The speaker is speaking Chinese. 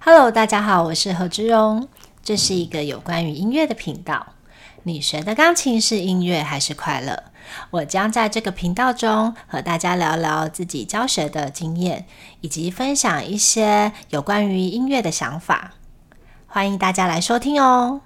Hello，大家好，我是何之荣。这是一个有关于音乐的频道，你学的钢琴是音乐还是快乐？我将在这个频道中和大家聊聊自己教学的经验，以及分享一些有关于音乐的想法。欢迎大家来收听哦！